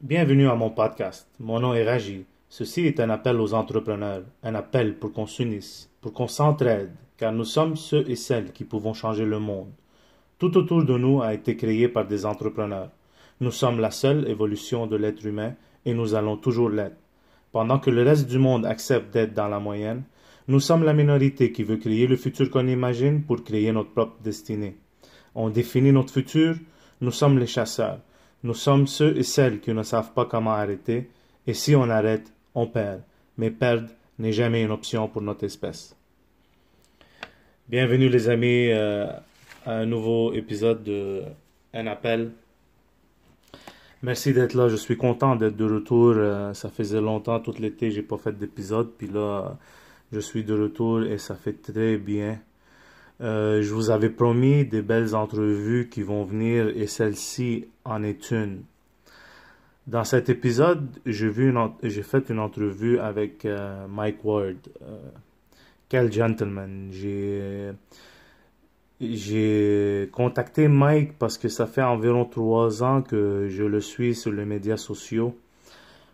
Bienvenue à mon podcast. Mon nom est Raji. Ceci est un appel aux entrepreneurs, un appel pour qu'on s'unisse, pour qu'on s'entraide, car nous sommes ceux et celles qui pouvons changer le monde. Tout autour de nous a été créé par des entrepreneurs. Nous sommes la seule évolution de l'être humain et nous allons toujours l'être. Pendant que le reste du monde accepte d'être dans la moyenne, nous sommes la minorité qui veut créer le futur qu'on imagine pour créer notre propre destinée. On définit notre futur, nous sommes les chasseurs. Nous sommes ceux et celles qui ne savent pas comment arrêter, et si on arrête, on perd. Mais perdre n'est jamais une option pour notre espèce. Bienvenue les amis euh, à un nouveau épisode de Un appel. Merci d'être là, je suis content d'être de retour. Euh, ça faisait longtemps, tout l'été, j'ai pas fait d'épisode, puis là, je suis de retour et ça fait très bien. Euh, je vous avais promis des belles entrevues qui vont venir et celle-ci en est une. Dans cet épisode, j'ai fait une entrevue avec euh, Mike Ward. Euh, quel gentleman. J'ai, contacté Mike parce que ça fait environ trois ans que je le suis sur les médias sociaux.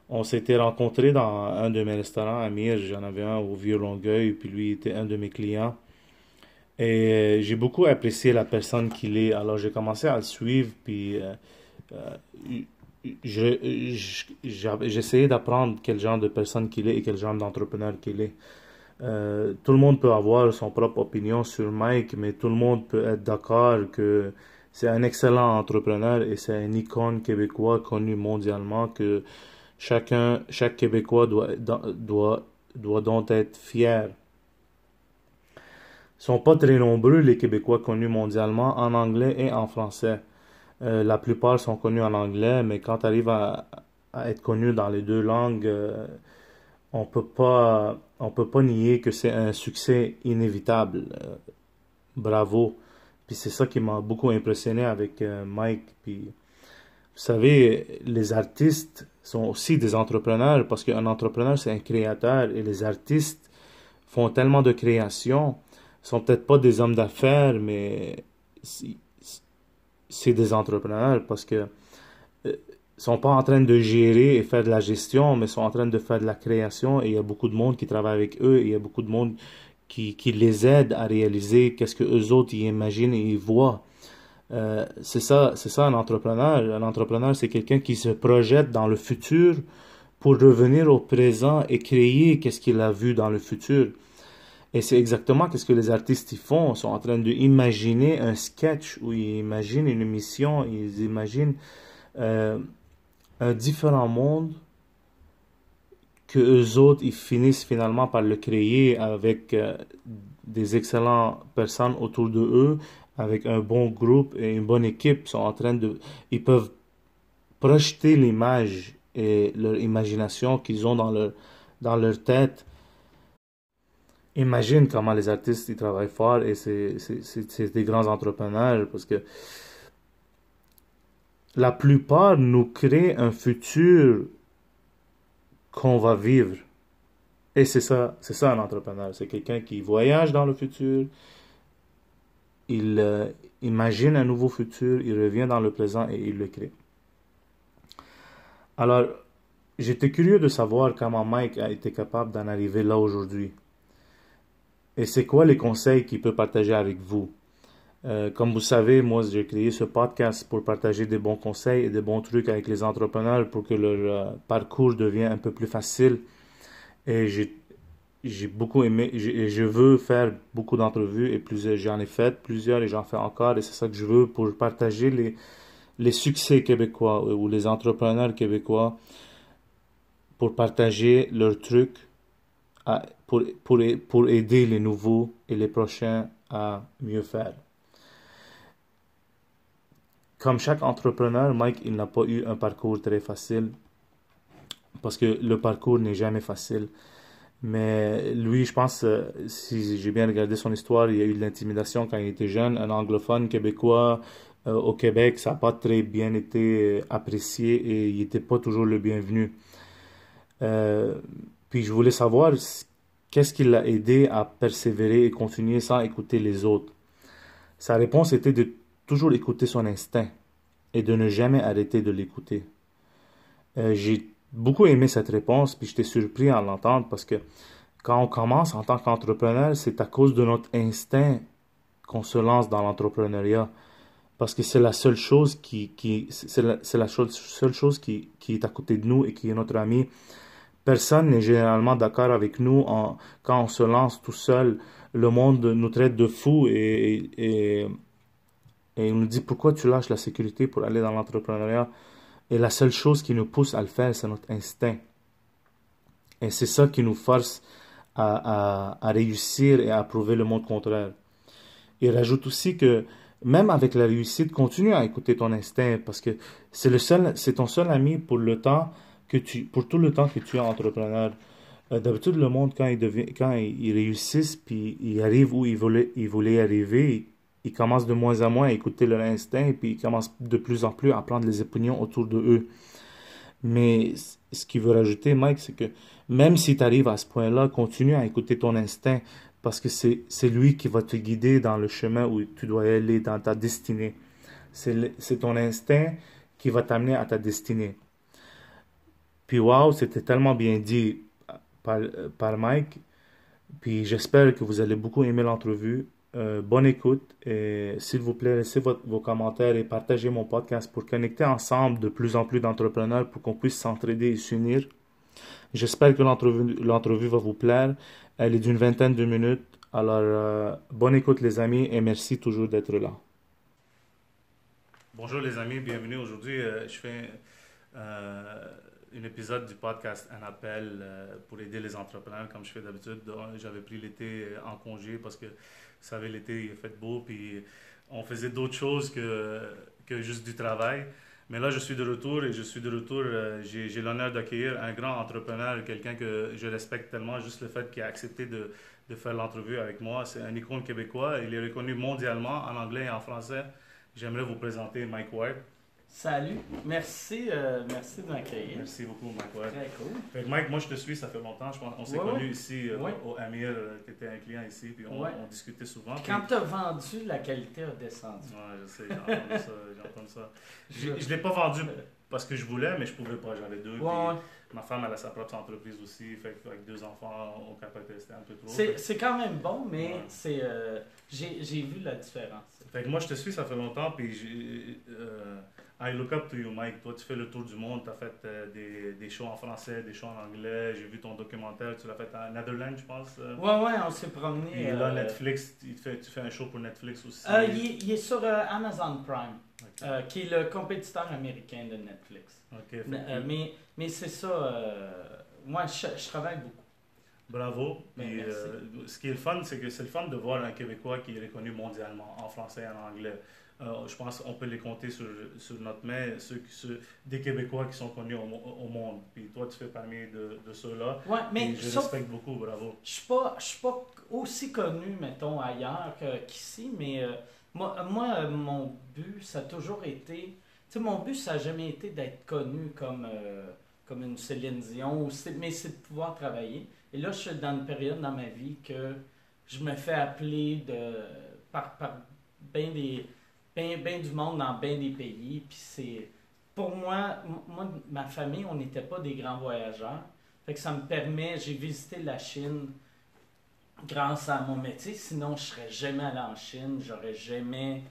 On s'était rencontrés dans un de mes restaurants à. J'en avais un au Vieux-Longueuil, puis lui était un de mes clients. Et j'ai beaucoup apprécié la personne qu'il est. Alors j'ai commencé à le suivre, puis euh, euh, j'essayais d'apprendre quel genre de personne qu'il est et quel genre d'entrepreneur qu'il est. Euh, tout le monde peut avoir son propre opinion sur Mike, mais tout le monde peut être d'accord que c'est un excellent entrepreneur et c'est un icône québécois connu mondialement que chacun, chaque Québécois doit, doit, doit donc être fier sont pas très nombreux les Québécois connus mondialement en anglais et en français. Euh, la plupart sont connus en anglais, mais quand tu arrives à, être connu dans les deux langues, euh, on peut pas on peut pas nier que c'est un succès inévitable. Euh, bravo. Puis c'est ça qui m'a beaucoup impressionné avec Mike. Puis vous savez, les artistes sont aussi des entrepreneurs parce qu'un entrepreneur c'est un créateur et les artistes font tellement de créations sont peut-être pas des hommes d'affaires, mais c'est des entrepreneurs parce que euh, sont pas en train de gérer et faire de la gestion, mais sont en train de faire de la création et il y a beaucoup de monde qui travaille avec eux et il y a beaucoup de monde qui, les aide à réaliser qu'est-ce que eux autres y imaginent et y voient. Euh, c'est ça, c'est ça un entrepreneur. Un entrepreneur, c'est quelqu'un qui se projette dans le futur pour revenir au présent et créer qu'est-ce qu'il a vu dans le futur. Et c'est exactement ce que les artistes y font. Ils sont en train d'imaginer un sketch où ils imaginent une émission, ils imaginent euh, un différent monde que eux autres, ils finissent finalement par le créer avec euh, des excellentes personnes autour de eux, avec un bon groupe et une bonne équipe. Ils sont en train de, ils peuvent projeter l'image et leur imagination qu'ils ont dans leur, dans leur tête imagine comment les artistes ils travaillent fort et c'est des grands entrepreneurs parce que la plupart nous créent un futur qu'on va vivre. Et c'est ça, c'est ça un entrepreneur. C'est quelqu'un qui voyage dans le futur, il euh, imagine un nouveau futur, il revient dans le présent et il le crée. Alors, j'étais curieux de savoir comment Mike a été capable d'en arriver là aujourd'hui. Et c'est quoi les conseils qu'il peut partager avec vous? Euh, comme vous savez, moi, j'ai créé ce podcast pour partager des bons conseils et des bons trucs avec les entrepreneurs pour que leur euh, parcours devienne un peu plus facile. Et j'ai beaucoup aimé, et je veux faire beaucoup d'entrevues et plusieurs, j'en ai fait plusieurs et j'en fais encore et c'est ça que je veux pour partager les, les succès québécois ou les entrepreneurs québécois pour partager leurs trucs pour, pour, pour aider les nouveaux et les prochains à mieux faire. Comme chaque entrepreneur, Mike, il n'a pas eu un parcours très facile parce que le parcours n'est jamais facile. Mais lui, je pense, euh, si j'ai bien regardé son histoire, il y a eu de l'intimidation quand il était jeune. Un anglophone québécois euh, au Québec, ça n'a pas très bien été apprécié et il n'était pas toujours le bienvenu. Euh, puis je voulais savoir qu'est-ce qui l'a aidé à persévérer et continuer sans écouter les autres? Sa réponse était de toujours écouter son instinct et de ne jamais arrêter de l'écouter. Euh, j'ai beaucoup aimé cette réponse, puis j'étais surpris à l'entendre parce que quand on commence en tant qu'entrepreneur, c'est à cause de notre instinct qu'on se lance dans l'entrepreneuriat. Parce que c'est la seule chose qui, est à côté de nous et qui est notre ami. Personne n'est généralement d'accord avec nous quand on se lance tout seul. Le monde nous traite de fous et, il nous dit pourquoi tu lâches la sécurité pour aller dans l'entrepreneuriat? Et la seule chose qui nous pousse à le faire, c'est notre instinct. Et c'est ça qui nous force à, réussir et à prouver le monde contraire. Il rajoute aussi que même avec la réussite, continue à écouter ton instinct parce que c'est c'est ton seul ami pour le temps que tu, pour tout le temps que tu es entrepreneur. Euh, d'habitude, le monde, quand il devient, quand il, réussissent, puis il arrive où il voulait, il voulait arriver, ils commencent de moins en moins à écouter leur instinct, puis ils commencent de plus en plus à prendre les opinions autour de eux. Mais ce qu'il veut rajouter, Mike, c'est que même si tu arrives à ce point-là, continue à écouter ton instinct, parce que c'est lui qui va te guider dans le chemin où tu dois aller, dans ta destinée. C'est ton instinct qui va t'amener à ta destinée. Puis wow, c'était tellement bien dit par, Mike. Puis j'espère que vous allez beaucoup aimer l'entrevue. Euh, bonne écoute et s'il vous plaît, laissez vos commentaires et partagez mon podcast pour connecter ensemble de plus en plus d'entrepreneurs pour qu'on puisse s'entraider et s'unir. J'espère que l'entrevue va vous plaire. Elle est d'une vingtaine de minutes. Alors, euh, bonne écoute les amis et merci toujours d'être là. Bonjour les amis, bienvenue. Aujourd'hui, euh, je fais un épisode du podcast Un appel pour aider les entrepreneurs comme je fais d'habitude. J'avais pris l'été en congé parce que vous savez, l'été, il fait beau, puis on faisait d'autres choses que, que juste du travail. Mais là, je suis de retour et je suis de retour. Euh, j'ai l'honneur d'accueillir un grand entrepreneur, quelqu'un que je respecte tellement, juste le fait qu'il a accepté de, de faire l'entrevue avec moi. C'est un icône québécois. Il est reconnu mondialement en anglais et en français. J'aimerais vous présenter Mike Ward. Salut, merci, euh, merci de m'accueillir. Merci beaucoup, Mike. Très cool. Mike, moi je te suis, ça fait longtemps. Je pense, on s'est connus ici euh, au Amir, euh, tu étais un client ici, puis on, discutait souvent. Quand tu as vendu, la qualité a descendu. Oui, je sais, j'ai entendu ça. J'ai ça. Je ne l'ai pas vendu parce que je voulais, mais je pouvais pas. J'avais deux. Ma femme, elle a sa propre entreprise aussi. Fait avec deux enfants, on capable de un peu trop. C'est quand même bon, mais c'est j'ai vu la différence. Fait que moi, je te suis, ça fait longtemps, puis j'ai I look up to you, Mike. Toi, tu fais le tour du monde. Tu as fait euh, des, des, shows en français, des shows en anglais. J'ai vu ton documentaire. Tu l'as fait en Netherlands, je pense. Euh. Ouais, ouais, on s'est promené. Et là, euh, Netflix, tu fais, tu fais un show pour Netflix aussi. Il, il, est sur Amazon Prime, qui est le compétiteur américain de Netflix. mais mais c'est ça. moi, je, je, travaille beaucoup. Bravo. Ben, ce qui est le fun, c'est que c'est le fun de voir un Québécois qui est reconnu mondialement, en français et en anglais. Euh, je pense qu'on peut les compter sur, sur notre main, ceux, ceux, des Québécois qui sont connus au, monde. Puis toi, tu fais parmi de, de ceux-là. Ouais, mais je respecte beaucoup, bravo. Je ne suis, suis, pas aussi connu, mettons, ailleurs qu'ici, mais euh, moi, moi, euh, mon but, ça a toujours été. Tu sais, mon but, ça n'a jamais été d'être connu comme, comme une Céline Dion, mais c'est de pouvoir travailler. Et là, je suis dans une période dans ma vie que je me fais appeler de, par, bien bien, du monde dans bien des pays. Puis c'est. Pour moi, moi, ma famille, on n'était pas des grands voyageurs. Fait que ça me permet. J'ai visité la Chine grâce à mon métier. Sinon, je serais jamais allé en Chine. J'aurais jamais.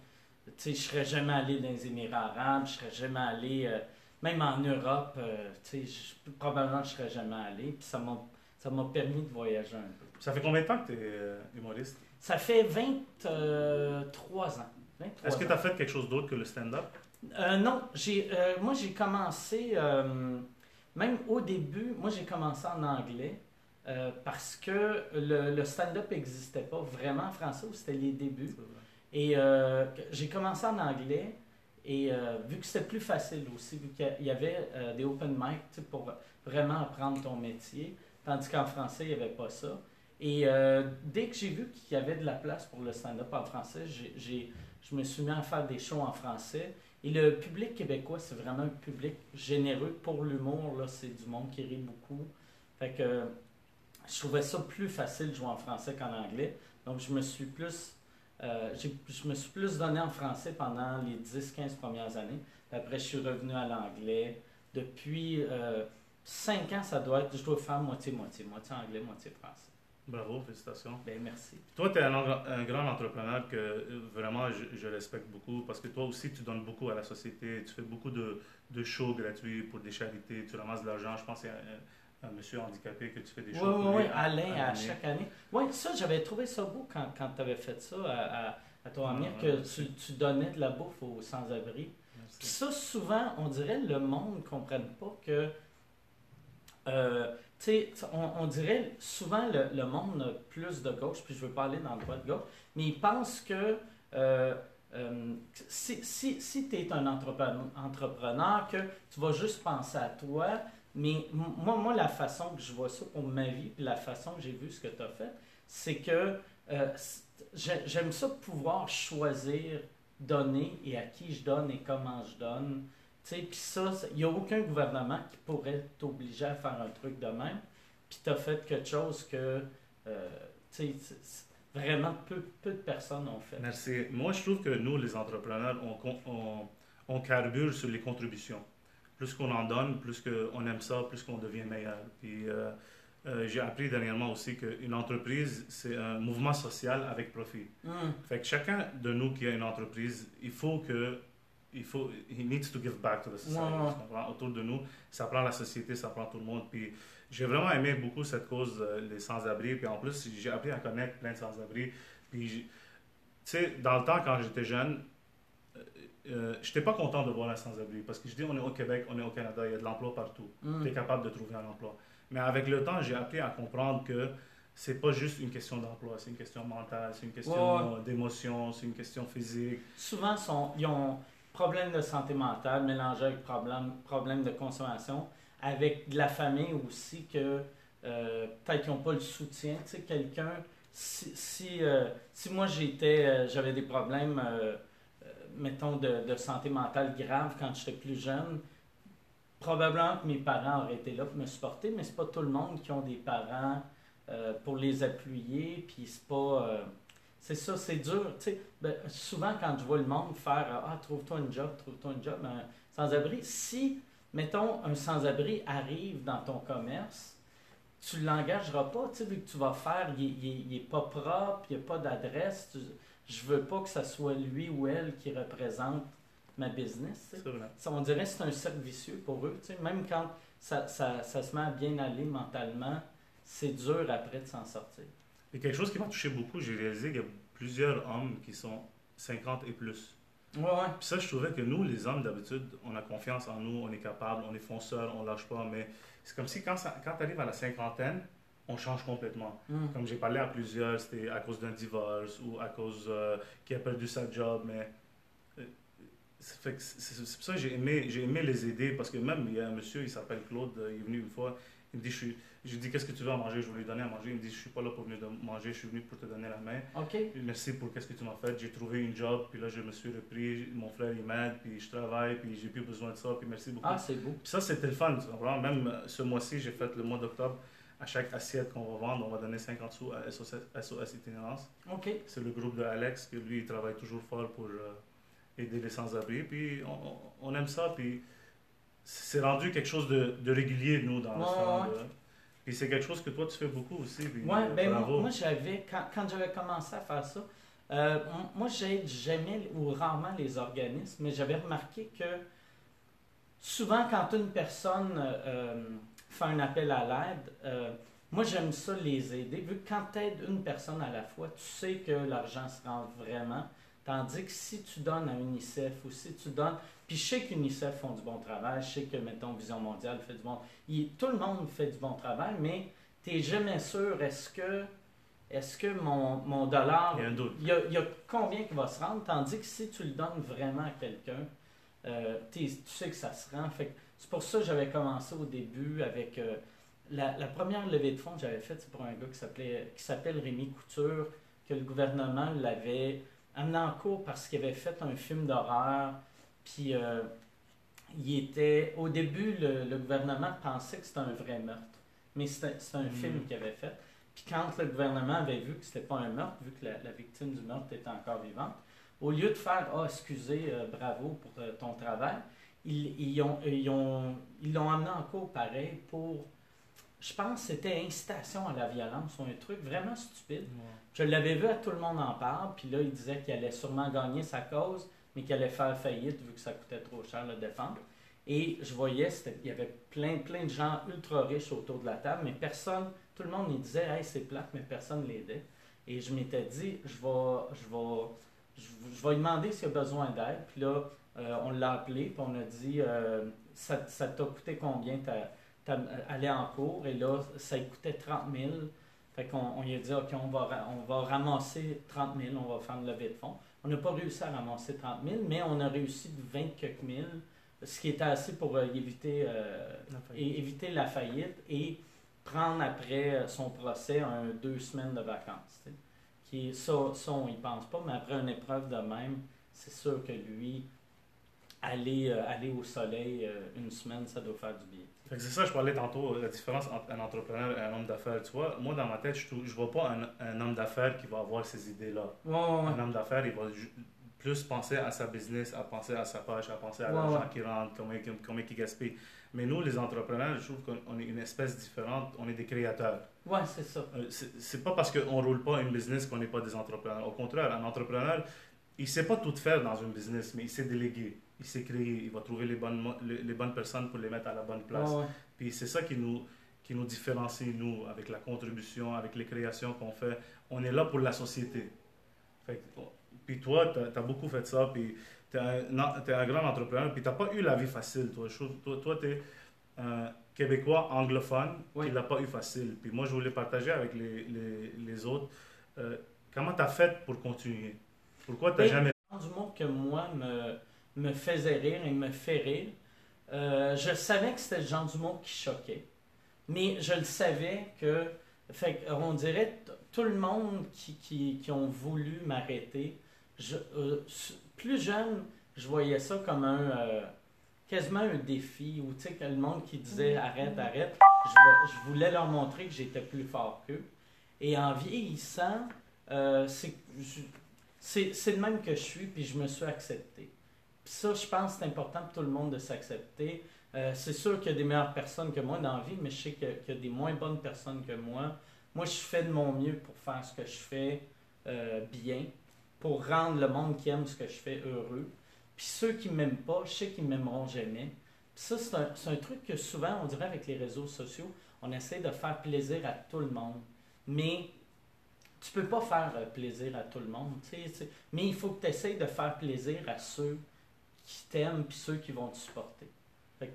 Tu sais, je serais jamais allé dans les Émirats arabes. Je serais jamais allé. Euh, même en Europe, euh, tu sais, probablement je serais jamais allé. Puis ça ça m'a permis de voyager un peu. Ça fait combien de temps que tu es euh, humoriste? Ça fait 23 ans. Est-ce que tu as fait quelque chose d'autre que le stand-up? Euh, non, j'ai, euh, moi j'ai commencé, euh, même au début, moi j'ai commencé en anglais parce que le, le stand-up n'existait pas vraiment en français, c'était les débuts. Et j'ai commencé en anglais et vu que c'était plus facile aussi, vu qu'il y avait des open mic pour vraiment apprendre ton métier, tandis qu'en français il n'y avait pas ça. Et dès que j'ai vu qu'il y avait de la place pour le stand-up en français, je me suis mis à faire des shows en français. Et le public québécois, c'est vraiment un public généreux pour l'humour. Là, c'est du monde qui rit beaucoup. Fait que je trouvais ça plus facile de jouer en français qu'en anglais. Donc, je me suis plus, euh, je me suis plus donné en français pendant les 10-15 premières années. après, je suis revenu à l'anglais depuis 5 ans, ça doit être, je dois faire moitié-moitié, moitié anglais, moitié français. Bravo, félicitations. Ben, merci. Toi, tu es un, un, grand entrepreneur que euh, vraiment je, je, respecte beaucoup parce que toi aussi, tu donnes beaucoup à la société. Tu fais beaucoup de, de shows gratuits pour des charités. Tu ramasses de l'argent. Je pense a un, monsieur handicapé que tu fais des shows oui, oui, Oui, Alain, à, chaque année. Oui, ça, j'avais trouvé ça beau quand, quand tu avais fait ça à, à, à ton Amir, que tu, tu, donnais de la bouffe aux sans-abri. Ça, souvent, on dirait le monde ne comprenne pas que. Euh, on, on, dirait souvent le, monde plus de gauche, puis je veux parler dans le droit de gauche, mais ils pensent que euh, euh, si, si, si tu es un entrepreneur, entrepreneur, que tu vas juste penser à toi, mais moi, moi, la façon que je vois ça pour ma vie, puis la façon que j'ai vu ce que tu as fait, c'est que euh, j'aime ça pouvoir choisir, donner et à qui je donne et comment je donne. Puis ça, il n'y a aucun gouvernement qui pourrait t'obliger à faire un truc de même. Puis tu as fait quelque chose que euh, vraiment peu, peu de personnes ont fait. Merci. Moi, je trouve que nous, les entrepreneurs, on, on, on carbure sur les contributions. Plus qu'on en donne, plus qu'on aime ça, plus qu'on devient meilleur. Puis euh, euh, j'ai appris dernièrement aussi qu'une entreprise, c'est un mouvement social avec profit. Mm. Fait que chacun de nous qui a une entreprise, il faut que il faut, he needs to give back to the society. Autour de nous, ça prend la société, ça prend tout le monde. Puis j'ai vraiment aimé beaucoup cette cause, euh, les sans-abri. Puis en plus, j'ai appris à connaître plein de sans-abri. Puis, tu sais, dans le temps, quand j'étais jeune, euh, euh je n'étais pas content de voir un sans-abri. Parce que je dis, on est au Québec, on est au Canada, il y a de l'emploi partout. Mm. Tu es capable de trouver un emploi. Mais avec le temps, j'ai appris à comprendre que c'est pas juste une question d'emploi, c'est une question mentale, c'est une question d'émotion, c'est une question physique. Souvent, sont, ils ont problème de santé mentale mélangé avec problème, problème de consommation, avec de la famille aussi que euh, peut-être qu'ils n'ont pas le soutien. Tu sais, quelqu'un, si, si, euh, si moi j'étais, euh, j'avais des problèmes, mettons, de, de, santé mentale grave quand j'étais plus jeune, probablement que mes parents auraient été là pour me supporter, mais c'est pas tout le monde qui ont des parents pour les appuyer, puis c'est pas c'est ça, c'est dur. Ben, souvent, quand je vois le monde faire Ah, trouve-toi un job, trouve-toi un job, un sans-abri, si, mettons, un sans-abri arrive dans ton commerce, tu ne l'engageras pas, tu sais, vu que tu vas faire, il n'est pas propre, il n'y a pas d'adresse, je veux pas que ce soit lui ou elle qui représente ma business. Ça, on dirait que c'est un cercle vicieux pour eux. Même quand ça, ça, ça, se met à bien aller mentalement, c'est dur après de s'en sortir. Et quelque chose qui m'a touché beaucoup, j'ai réalisé qu'il y a plusieurs hommes qui sont 50 et plus. Ouais, ouais. Puis ça, je trouvais que nous, les hommes, d'habitude, on a confiance en nous, on est capable, on est fonceur, on lâche pas. Mais c'est comme si quand, quand tu arrives à la cinquantaine, on change complètement. Mm. Comme j'ai parlé à plusieurs, c'était à cause d'un divorce ou à cause euh, qu'il a perdu sa job. Mais c'est pour ça que j'ai aimé, j'ai aimé les aider parce que même il y a un monsieur, il s'appelle Claude, il est venu une fois, il me dit, je suis, je dis, qu'est-ce que tu veux à manger? Je vais lui donner à manger. Il me dit, je suis pas là pour venir manger, je suis venu pour te donner la main. OK. Merci pour qu'est-ce que tu m'as fait. J'ai trouvé une job, puis là, je me suis repris. Mon frère, il m'aide, puis je travaille, puis j'ai plus besoin de ça, puis merci beaucoup. Ah, c'est beau. Puis ça, c'était le fun, tu comprends? Même euh, ce mois-ci, j'ai fait le mois d'octobre. À chaque assiette qu'on va vendre, on va donner 50 sous à SOS, SOS Itinérance. OK. C'est le groupe de Alex, que lui, il travaille toujours fort pour euh, aider les sans-abri. Puis on, on, aime ça, puis c'est rendu quelque chose de, de régulier, nous, dans le ouais, et c'est quelque chose que toi, tu fais beaucoup aussi. Oui, ben moi, j'avais, quand, quand j'avais commencé à faire ça, euh, moi, j'aide jamais ou rarement les organismes, mais j'avais remarqué que souvent, quand une personne euh, fait un appel à l'aide, euh, moi, j'aime ça les aider. Vu que quand tu aides une personne à la fois, tu sais que l'argent se rend vraiment. Tandis que si tu donnes à UNICEF ou si tu donnes puis je sais qu'UNICEF font du bon travail, je sais que, mettons, Vision mondiale fait du bon... tout le monde fait du bon travail, mais tu n'es jamais sûr, est-ce que, est que mon, mon dollar... Il y a un doute. Il y a, combien qui va se rendre, tandis que si tu le donnes vraiment à quelqu'un, euh, tu sais que ça se rend. Fait c'est pour ça que j'avais commencé au début avec... Euh, la, la, première levée de fonds que j'avais faite, c'est pour un gars qui s'appelait qui s'appelle Rémi Couture, que le gouvernement l'avait amené en cours parce qu'il avait fait un film d'horreur puis, euh, il était. Au début, le, gouvernement pensait que c'était un vrai meurtre. Mais c'était un mm. film qu'il avait fait. Puis, quand le gouvernement avait vu que c'était pas un meurtre, vu que la, victime du meurtre était encore vivante, au lieu de faire Ah, oh, excusez, euh, bravo pour euh, ton travail, ils, ils, ont, ils, ont, ils l'ont amené en cours pareil pour, je pense que c'était incitation à la violence ou un truc vraiment stupide. Je l'avais vu à tout le monde en parle, puis là, il disait qu'il allait sûrement gagner sa cause, mais qu'il allait faire faillite vu que ça coûtait trop cher le défendre. Et je voyais, il y avait plein, plein de gens ultra riches autour de la table, mais personne, tout le monde il disait, hey, c'est plate, mais personne ne l'aidait. Et je m'étais dit, je vais, je vais, je, vais demander s'il a besoin d'aide. Puis là, euh, on l'a appelé, puis on a dit, euh, ça, t'a coûté combien aller en cours? Et là, ça lui coûtait 30 000. Fait qu'on on lui a dit, OK, on va, on va ramasser 30 000, on va faire une levée de fonds. On n'a pas réussi à ramasser 30 000, mais on a réussi de 20 quelques mille, ce qui était assez pour euh, éviter, la éviter la faillite et prendre après son procès un, deux semaines de vacances. Qui, ça, ça, on n'y pense pas, mais après une épreuve de même, c'est sûr que lui, aller, euh, aller au soleil euh, une semaine, ça doit faire du bien. C'est ça, je parlais tantôt, la différence entre un entrepreneur et un homme d'affaires. Tu vois, moi, dans ma tête, je ne vois pas un, un homme d'affaires qui va avoir ces idées-là. Un homme d'affaires, il va plus penser à sa business, à penser à sa poche, à penser à l'argent qui rentre, combien, combien il gaspille. Mais nous, les entrepreneurs, je trouve qu'on est une espèce différente, on est des créateurs. Ouais, c'est ça. Euh, c'est pas parce qu'on ne roule pas une business qu'on n'est pas des entrepreneurs. Au contraire, un entrepreneur, il ne sait pas tout faire dans une business, mais il sait déléguer il s'est créé, il va trouver les bonnes, les, bonnes personnes pour les mettre à la bonne place. Puis c'est ça qui nous, qui nous différencie, nous, avec la contribution, avec les créations qu'on fait. On est là pour la société. puis toi, tu as, beaucoup fait ça, puis tu es, un grand entrepreneur, puis tu n'as pas eu la vie facile, toi. Toi, toi tu es un Québécois anglophone qui l'a pas eu facile. Puis moi, je voulais partager avec les, les, les autres. Euh, comment tu as fait pour continuer? Pourquoi tu n'as jamais... Du monde que moi, me me faisait rire et me fait rire. Euh, je savais que c'était le genre d'humour qui choquait. Mais je le savais que, fait, on dirait, tout le monde qui, qui, qui ont voulu m'arrêter, euh, plus jeune, je voyais ça comme un, euh, quasiment un défi, ou tu sais, le monde qui disait arrête, arrête, je, je, voulais leur montrer que j'étais plus fort qu'eux. Et en vieillissant, c'est le même que je suis, puis je me suis accepté ça, je pense c'est important pour tout le monde de s'accepter. Euh, c'est sûr qu'il y a des meilleures personnes que moi dans la vie, mais je sais qu'il y, a des moins bonnes personnes que moi. Moi, je fais de mon mieux pour faire ce que je fais euh, bien, pour rendre le monde qui aime ce que je fais heureux. Puis ceux qui ne m'aiment pas, je sais qu'ils ne m'aimeront jamais. Puis ça, c'est un, un, truc que souvent, on dirait avec les réseaux sociaux, on essaie de faire plaisir à tout le monde. Mais tu peux pas faire euh, plaisir à tout le monde. Mais il faut que tu essaies de faire plaisir à ceux qui t'aiment puis ceux qui vont te supporter.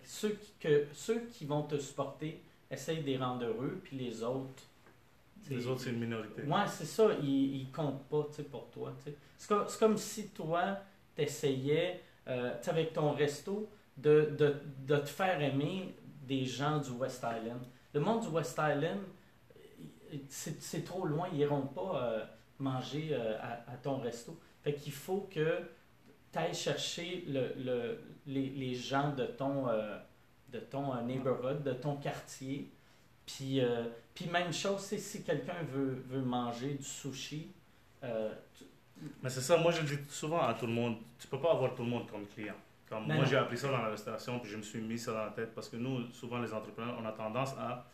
ceux, qui, que, ceux qui vont te supporter, essaye de les rendre heureux, puis les autres. Les autres, c'est une minorité. Ouais, c'est ça, ils, ne comptent pas pour toi. C'est comme, comme, si toi, tu essayais, euh, avec ton resto, de, de, de, te faire aimer des gens du West Island. Le monde du West Island, c'est trop loin, ils n'iront pas euh, manger euh, à, à, ton resto. Fait qu'il faut que tu ailles chercher le, le, les, les, gens de ton, euh, de ton neighborhood, de ton quartier. Puis, puis même chose, si quelqu'un veut, veut manger du sushi. Mais c'est ça, moi je le dis souvent à tout le monde, tu peux pas avoir tout le monde comme client. Comme moi j'ai appris ça dans la restauration, puis je me suis mis ça dans la tête parce que nous, souvent les entrepreneurs, on a tendance à,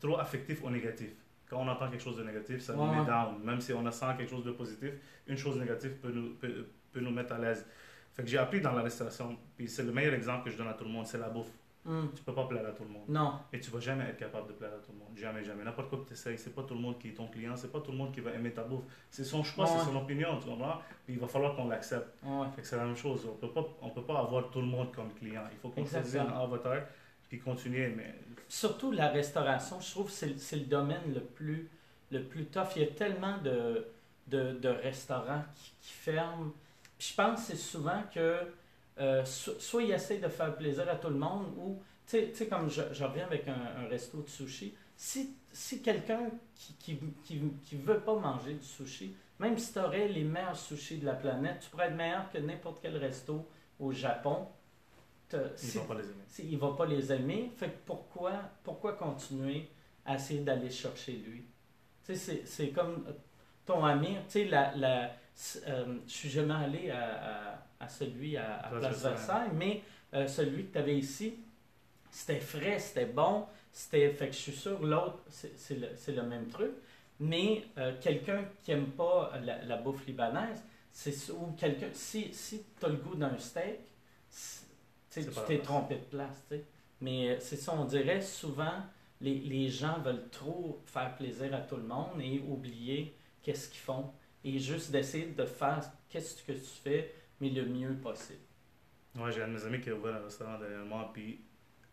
trop affectif au négatif quand on entend quelque chose de négatif, ça nous met down. Même si on a sent quelque chose de positif, une chose négative peut nous, peut, peut nous mettre à l'aise. Fait que j'ai appris dans la restauration, puis c'est le meilleur exemple que je donne à tout le monde, c'est la bouffe. Mm. Tu peux pas plaire à tout le monde. Non. Et tu vas jamais être capable de plaire à tout le monde. Jamais, jamais. N'importe quoi que tu essayes, c'est pas tout le monde qui est ton client, c'est pas tout le monde qui va aimer ta bouffe. C'est son choix, c'est son opinion, tu vois. Puis il va falloir qu'on l'accepte. Fait que c'est la même chose. On peut pas, on peut pas avoir tout le monde comme client. Il faut qu'on choisisse un avatar continuer. Surtout la restauration, je trouve que c'est le domaine le plus le plus tough. Il y a tellement de, de, de restaurants qui, ferment. Je pense que c'est souvent que euh, soit ils essaient de faire plaisir à tout le monde ou, tu sais, comme je, avec un, resto de sushi, si, si quelqu'un qui, qui, veut pas manger du sushi, même si tu aurais les meilleurs sushis de la planète, tu pourrais être meilleur que n'importe quel resto au Japon. Il ne va pas les aimer. Il va pas les aimer. Fait que pourquoi, pourquoi continuer à essayer d'aller chercher lui? c'est comme ton ami. Tu sais, la, la, euh, je suis jamais allé à, à celui à, à Place Versailles. Mais euh, celui que tu avais ici, c'était frais, c'était bon, c'était, fait que je suis sûr l'autre, c'est, le, le même truc. Mais euh, quelqu'un qui aime pas la, la bouffe libanaise, c'est ou quelqu'un, si, si tu as le goût d'un steak, tu t'es trompé de place. tu sais. Mais euh, c'est ça, on dirait souvent, les, les gens veulent trop faire plaisir à tout le monde et oublier qu'est-ce qu'ils font. Et juste d'essayer de faire qu'est-ce que tu fais, mais le mieux possible. Ouais, j'ai un de mes amis qui a ouvert un restaurant derrière moi, puis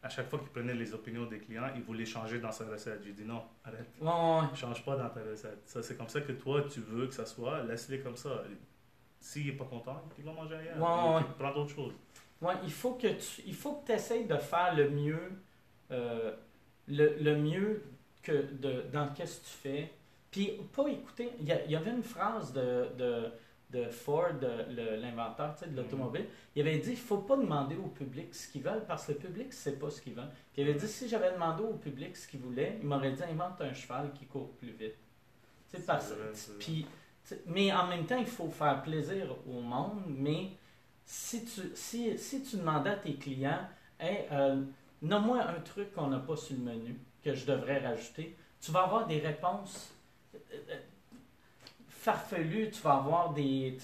à chaque fois qu'il prenait les opinions des clients, il voulait changer dans sa recette. J'ai dit non, arrête. Ouais, ouais. Change pas dans ta recette. Ça, c'est comme ça que toi, tu veux que ça soit. Laisse-les comme ça. S'il n'est pas content, il va manger ailleurs. Ouais. Il prend d'autres choses. Ouais, il faut que tu il faut que essayes de faire le mieux euh, le, le mieux que de, dans qu'est-ce que tu fais. Puis pas écouter. Il y, avait une phrase de, de, de Ford, l'inventeur de l'automobile. Il avait dit il faut pas demander au public ce qu'ils veulent parce que le public ne sait pas ce qu'ils veulent. Puis il avait dit si j'avais demandé au public ce qu'il voulait, il m'aurait dit invente un cheval qui court plus vite. Parce- vrai, puis, mais en même temps, il faut faire plaisir au monde. Mais si tu, si, si tu demandais à tes clients, hey, euh, nomme-moi un truc qu'on n'a pas sur le menu que je devrais rajouter, tu vas avoir des réponses euh, euh, farfelues, tu vas avoir des.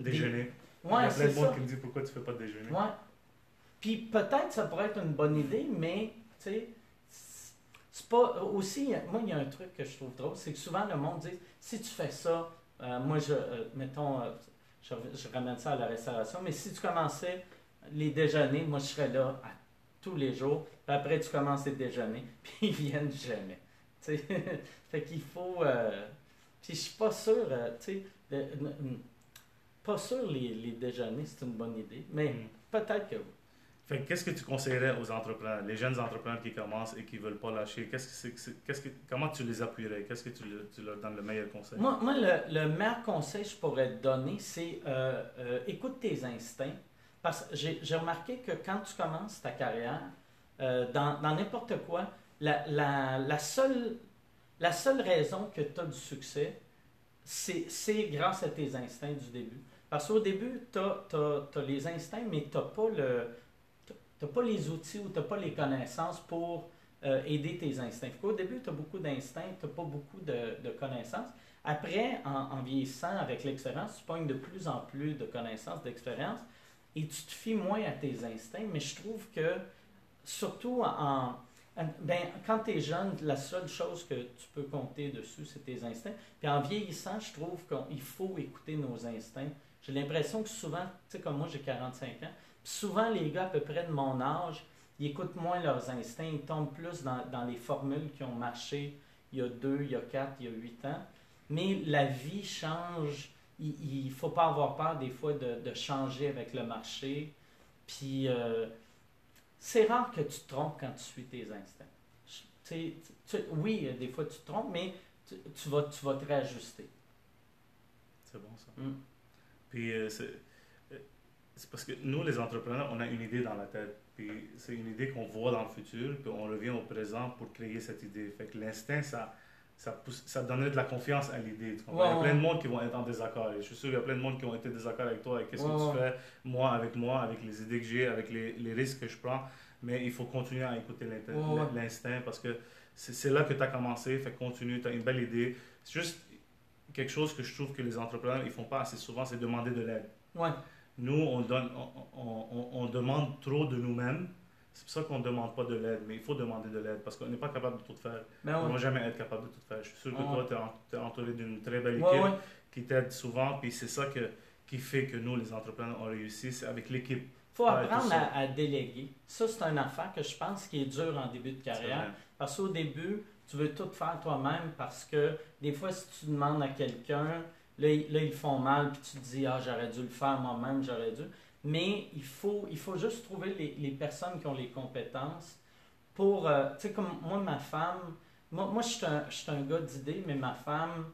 Déjeuner. il y Ouais, a plein de monde ça. qui me dit pourquoi tu fais pas de déjeuner. Ouais. Puis peut-être ça pourrait être une bonne idée, mais tu sais, c'est pas. Aussi, moi, il y a un truc que je trouve drôle, c'est que souvent le monde dit si tu fais ça, euh, moi, je. euh, mettons, euh, je, je ramène ça à la restauration, mais si tu commençais les déjeuners, moi, je serais là à tous les jours, puis après, tu commences les déjeuners, puis ils viennent jamais. Fait qu'il faut. euh, puis je suis pas sûr, euh, tu sais, pas sûr les, les déjeuners, c'est une bonne idée, mais Mm. peut-être que oui. Fait que qu'est-ce que tu conseillerais aux entrepreneurs, les jeunes entrepreneurs qui commencent et qui veulent pas lâcher? Qu'est-ce que qu'est-ce que, comment tu les appuierais? Qu'est-ce que tu, tu leur donnes le meilleur conseil? Moi, moi, le, le meilleur conseil que je pourrais te donner, c'est euh, euh, écoute tes instincts. Parce que j'ai remarqué que quand tu commences ta carrière, euh, dans n'importe quoi, la, la, la, seule, la seule raison que tu as du succès, c'est c'est grâce à tes instincts du début. Parce qu'au début, tu as, les instincts, mais tu n'as pas, le- t'as- t'as pas les outils ou tu n'as pas les connaissances pour euh, aider tes instincts. Qu'au début, tu as beaucoup d'instincts, tu n'as pas beaucoup de, connaissances. Après, en, vieillissant avec l'expérience, tu pognes de plus en plus de connaissances, d'expérience, et tu te fies moins à tes instincts. Mais je trouve que, surtout en, en- ben, quand tu es jeune, la seule chose que tu peux compter dessus, c'est tes instincts. Puis en vieillissant, je trouve qu'il faut écouter nos instincts. J'ai l'impression que souvent, tu sais, comme moi, j'ai 45 ans, souvent, les gars à peu près de mon âge, ils écoutent moins leurs instincts, ils tombent plus dans, dans les formules qui ont marché il y a deux, il y a quatre, il y a huit ans. Mais la vie change. Il ne faut pas avoir peur des fois de, de changer avec le marché. Puis euh, c'est rare que tu te trompes quand tu suis tes instincts. Tu tu- oui, euh, des fois tu te trompes, mais tu, tu vas, tu vas te réajuster. C'est bon ça. Mm. Puis euh, c'est, c'est parce que nous, les entrepreneurs, on a une idée dans la tête. Puis c'est une idée qu'on voit dans le futur, puis on revient au présent pour créer cette idée. Fait que l'instinct, ça, ça, pousse, ça donnerait de la confiance à l'idée. il y a plein de monde qui vont être en désaccord. Et je suis sûr qu'il y a plein de monde qui ont été en désaccord avec toi, avec qu'est-ce que tu fais, moi avec moi, avec les idées que j'ai, avec les, les risques que je prends. Mais il faut continuer à écouter l'instinct parce que c'est, là que tu as commencé. Fait que continue, tu as une belle idée. C'est juste quelque chose que je trouve que les entrepreneurs ils font pas assez souvent, c'est demander de l'aide. Ouais. Nous, on, donne, on, on- on- demande trop de nous-mêmes. C'est pour ça qu'on ne demande pas de l'aide, mais il faut demander de l'aide parce qu'on n'est pas capable de tout faire. Ben On ne va jamais être capable de tout faire. Je suis sûr que Ouais. toi, tu es, entouré d'une très belle équipe Ouais, ouais. qui t'aide souvent, puis c'est ça que, qui fait que nous, les entrepreneurs, on réussit, c'est avec l'équipe. faut Ouais, apprendre à, à déléguer. Ça, c'est une affaire que je pense qui est dure en début de carrière. Parce qu'au début, tu veux tout faire toi-même parce que des fois, si tu demandes à quelqu'un, là, ils- là, ils font mal, puis tu te dis, ah, j'aurais dû le faire moi-même, j'aurais dû. Mais il faut, il faut juste trouver les, les personnes qui ont les compétences pour, euh, tu sais, comme moi, ma femme, moi, moi je suis un, un gars d'idées, mais ma femme,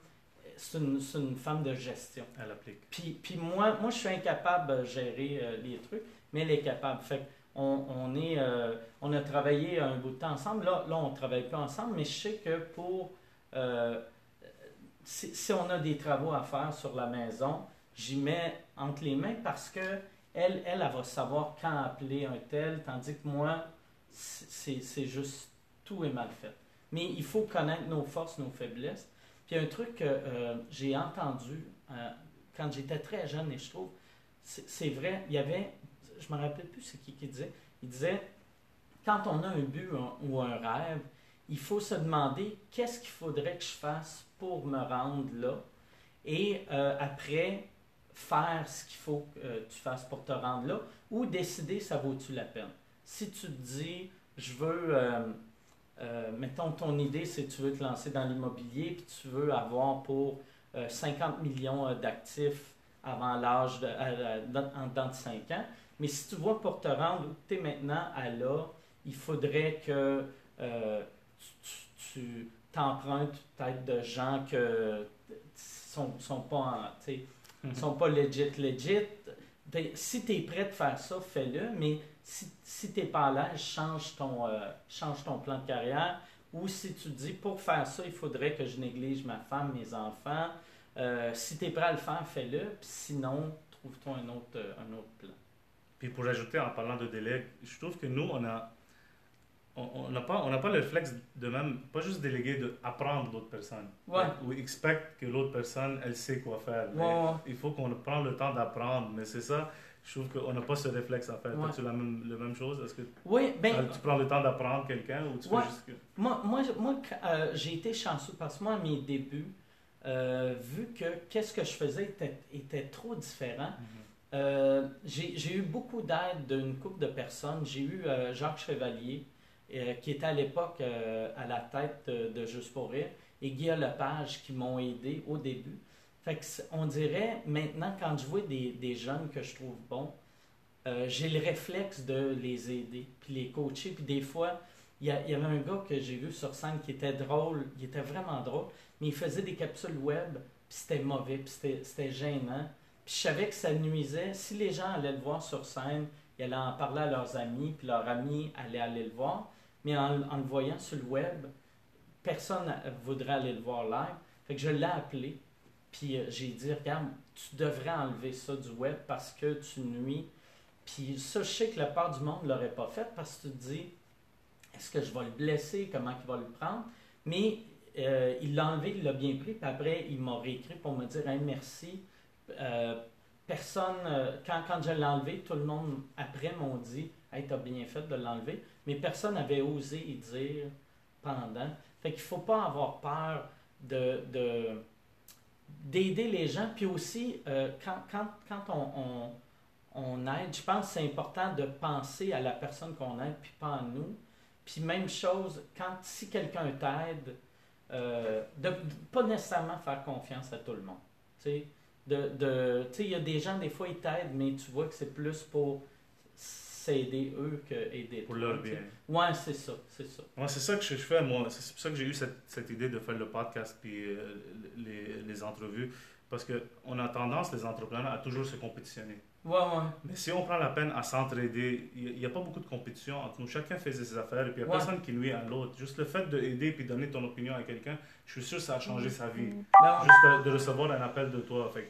c'est une, une femme de gestion. Elle applique. Puis, puis moi, moi, je suis incapable de gérer euh, les trucs, mais elle est capable. Fait on, on, est, euh, on a travaillé un bout de temps ensemble. Là, là on ne travaille pas ensemble, mais je sais que pour. euh, si, on a des travaux à faire sur la maison, j'y mets entre les mains parce que Elle, elle, va savoir quand appeler un tel, tandis que moi, c'est juste tout est mal fait. Mais il faut connaître nos forces, nos faiblesses. Puis un truc que euh, j'ai entendu euh, quand j'étais très jeune, et je trouve, c'est vrai, il y avait, je me rappelle plus c'est qui qui disait, il disait, quand on a un but ou un rêve, il faut se demander qu'est-ce qu'il faudrait que je fasse pour me rendre là. Et euh, après, faire ce qu'il faut que euh, tu fasses pour te rendre là, ou décider ça vaut-tu la peine. Si tu te dis, je veux, euh, mettons ton idée, c'est que tu veux te lancer dans l'immobilier, puis tu veux avoir pour euh, 50 millions d'actifs avant l'âge de, dans, en dedans de 5 ans. Mais si tu vois pour te rendre où tu es maintenant à là, il faudrait que tu, t'empruntes peut-être de gens que sont, sont pas en, Mhm. sont pas legit legit. Si tu es prêt de faire ça, fais-le, mais si, si tu n'es pas à l'aise, change ton, euh, change ton plan de carrière. Ou si tu te dis, pour faire ça, il faudrait que je néglige ma femme, mes enfants. Euh, si tu es prêt à le faire, fais-le. Sinon, trouve-toi un autre, euh, un autre plan. Puis pour ajouter en parlant de délai, je trouve que nous, on a on n'a pas, on pas le réflexe de même, pas juste déléguer, de apprendre l'autre personne. Ouais. Ou expect que l'autre personne, elle sait quoi faire. Mais Ouais. Il faut qu'on prenne le temps d'apprendre. Mais c'est ça, je trouve qu'on n'a pas ce réflexe à faire. Ouais. As-tu la même, la même chose? Est-ce que Oui, ben, tu prends le temps d'apprendre quelqu'un ou tu fais juste que... Moi, moi, moi euh, j'ai été chanceux parce que moi, à mes débuts, euh, vu que qu'est-ce que je faisais était, était trop différent, euh, j'ai eu beaucoup d'aide d'une couple de personnes. J'ai eu euh, Jacques Chevalier, euh, qui était à l'époque euh, à la tête de, de Juste pour rire, et Guillaume Lepage qui m'ont aidé au début. Fait que on dirait maintenant, quand je vois des, jeunes que je trouve bons, euh, j'ai le réflexe de les aider, puis les coacher. Puis des fois, il y, avait un gars que j'ai vu sur scène qui était drôle, il était vraiment drôle, mais il faisait des capsules web, puis c'était mauvais, puis c'était gênant. Puis je savais que ça nuisait. Si les gens allaient le voir sur scène, ils allaient en parler à leurs amis, puis leurs amis allaient aller le voir. Mais en, le voyant sur le web, personne ne voudrait aller le voir live. Fait que je l'ai appelé, puis euh, j'ai dit, regarde, tu devrais enlever ça du web parce que tu nuis. Puis ça, je sais que la part du monde ne l'aurait pas fait parce que tu te dis, est-ce que je vais le blesser, comment il va le prendre? Mais euh, il l'a enlevé, il l'a bien pris, puis après, il m'a réécrit pour me dire, Hey, merci. Euh, personne, quand, quand je l'ai enlevé, tout le monde après m'ont dit, hey, t'as bien fait de l'enlever, mais personne n'avait osé y dire pendant. Fait qu'il faut pas avoir peur de, de- d'aider les gens, puis aussi, euh, quand, quand, quand on, on, aide, je pense que c'est important de penser à la personne qu'on aide, puis pas à nous. Puis même chose, quand si quelqu'un t'aide, euh, de, de pas nécessairement faire confiance à tout le monde. De, de, il y a des gens, des fois, ils t'aident, mais tu vois que c'est plus pour s'aider eux que aider Pour toi, leur bien. Ouais, c'est ça, c'est ça. Moi, c'est ça que je fais, moi. C'est pour ça que j'ai eu cette, cette idée de faire le podcast puis euh, les, les entrevues. Parce qu'on a tendance, les entrepreneurs, à toujours se compétitionner. Ouais, ouais. Mais si on prend la peine à s'entraider, il n'y a, pas beaucoup de compétition entre nous. Chacun fait ses affaires et puis il n'y a Ouais. personne qui nuit à l'autre. Juste le fait d'aider puis donner ton opinion à quelqu'un, je suis sûr que ça a changé sa vie. Ben, ouais. Juste de, de recevoir un appel de toi. Fait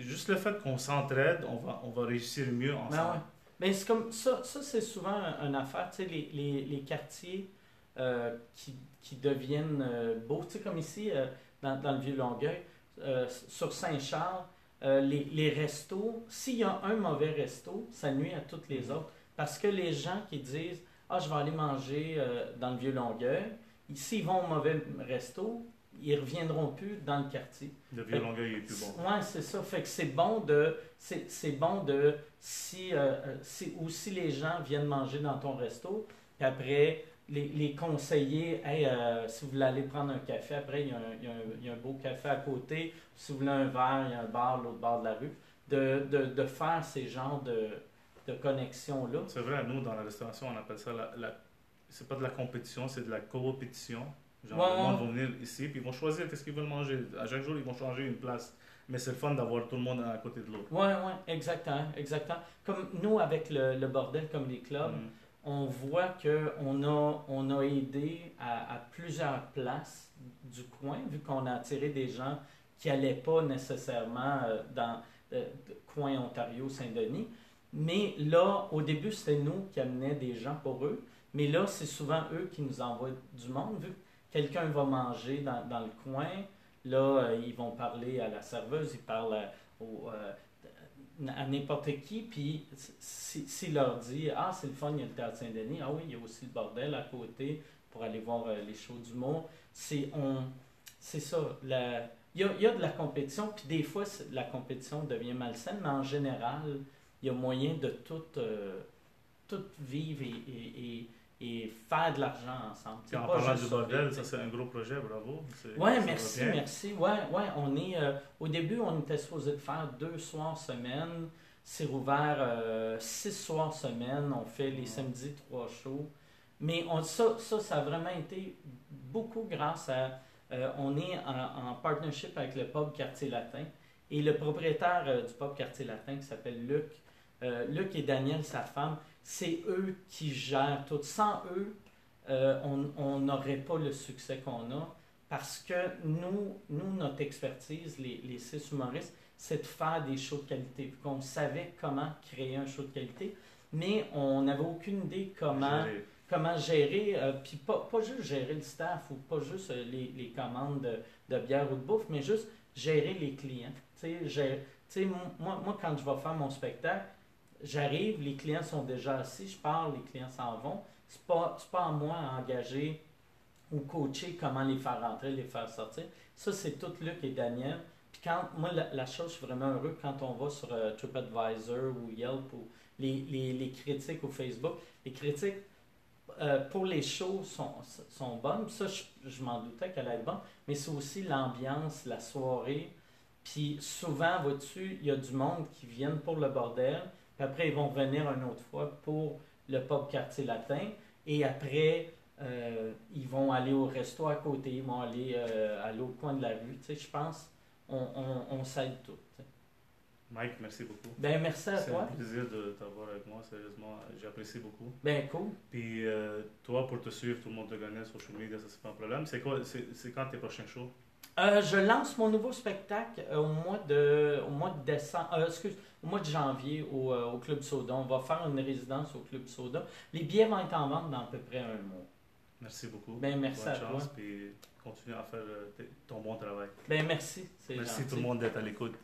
juste le fait qu'on s'entraide, on va, on va réussir mieux ensemble. Ben ouais. Ben, c'est comme ça, ça c'est souvent un- une affaire, tu sais, les, les, les quartiers euh, qui, qui deviennent euh, beaux, tu sais, comme ici, euh, dans, dans le Vieux-Longueuil, sur Saint-Charles, les, les restos, s'il y a un mauvais resto, ça nuit à tous les Mhm. autres. Parce que les gens qui disent, ah, je vais aller manger dans le Vieux-Longueuil, s'ils vont au mauvais resto, ils reviendront plus dans le quartier. Le vieux longueuil est plus bon. Ouais, c'est ça. Fait que c'est bon de. C'est c'est bon de. Si, euh, euh, si, ou si les gens viennent manger dans ton resto, puis après, les, les conseiller, hey, euh, si vous voulez aller prendre un café, après, il y, a un, il, y a un, il y a un beau café à côté. Si vous voulez un verre, il y a un bar l'autre bord de la rue. De, de, de faire ces genres de, de connexions-là. C'est vrai, nous, dans la restauration, on appelle ça la. la- c'est pas de la compétition, c'est de la coopétition. Genre, Ouais, le monde va venir ici, puis ils vont choisir qu'est-ce qu'ils veulent manger. À chaque jour, ils vont changer une place. Mais c'est le fun d'avoir tout le monde à côté de l'autre. Oui, oui, exactement, exactement. Comme nous, avec le, le bordel comme les clubs, Mhm. on voit qu'on a, on a aidé à, à plusieurs places du coin, vu qu'on a attiré des gens qui n'allaient pas nécessairement euh, dans le coin Ontario, Saint-Denis. Mais là, au début, c'était nous qui amenions des gens pour eux. Mais là, c'est souvent eux qui nous envoient du monde. Vu que quelqu'un va manger dans, dans le coin, là, euh, ils vont parler à la serveuse, ils parlent à, au, euh, à n'importe qui. Puis s'il leur dit Ah, c'est le fun, il y a le théâtre Saint-Denis. Ah oui, il y a aussi le bordel à côté pour aller voir euh, les shows d'humour. C'est on, c'est ça. Il, y a, il y a de la compétition, puis des fois, la compétition devient malsaine, mais en général, il y a moyen de tout, euh, vivre et, faire de l'argent ensemble. en parlant du bordel, ça c'est un gros projet, bravo. Oui, merci, merci. Ouais, ouais, on est, euh, au début, on était supposé de faire deux soirs semaine. C'est rouvert euh, six soirs semaine. On fait les samedis trois shows. Mais on, ça, ça, ça a vraiment été beaucoup grâce à euh, on est en, partnership avec le pub Quartier Latin. Et le propriétaire du pub Quartier Latin, qui s'appelle Luc, Luc et Daniel, sa femme, c'est eux qui gèrent tout. Sans eux, on n'aurait pas le succès qu'on a. Parce que nous, nous notre expertise, les, les six humoristes, c'est de faire des shows de qualité. Qu'on savait comment créer un show de qualité, mais on n'avait aucune idée comment comment gérer, euh, puis pas, pas, juste gérer le staff ou pas juste euh, les, les, commandes de, de, bière ou de bouffe, mais juste gérer les clients. Tu sais, moi, moi, quand je vais faire mon spectacle, j'arrive, les clients sont déjà assis, je parle, les clients s'en vont. C'est pas, pas à moi à engager ou coacher comment les faire rentrer, les faire sortir. Ça, c'est tout Luc et Daniel. Puis quand, moi, la, chose, je suis vraiment heureux quand on va sur euh, TripAdvisor ou Yelp ou les, les, les critiques au Facebook. Les critiques, euh, pour les shows sont, sont bonnes. Ça, je, m'en doutais qu'elle allait bonne. Mais c'est aussi l'ambiance, la soirée. Puis souvent, vois-tu, il y a du monde qui viennent pour le bordel. Puis après, ils vont venir une autre fois pour le pub quartier latin. Et après, euh, ils vont aller au resto à côté. Ils vont aller euh, à l'autre coin de la rue. Tu sais, je pense, on, on, on s'aide tout. Mike, merci beaucoup. Ben, merci à toi. C'est un plaisir de t'avoir avec moi, sérieusement. J'apprécie beaucoup. Ben, cool. Puis, euh, toi, pour te suivre, tout le monde te connaît sur social media, ça, c'est pas un problème. C'est quoi, c'est quand tes prochains shows? Euh, je lance mon nouveau spectacle au mois de au mois de décembre, excuse, au mois de janvier au, euh, au, Club Soda. On va faire une résidence au Club Soda. Les billets vont être en vente dans à peu près un mois. Merci beaucoup. Ben, merci Bonne à chance, toi. Puis continue à faire ton bon travail. Ben, merci. Merci gentil. tout le monde d'être à l'écoute.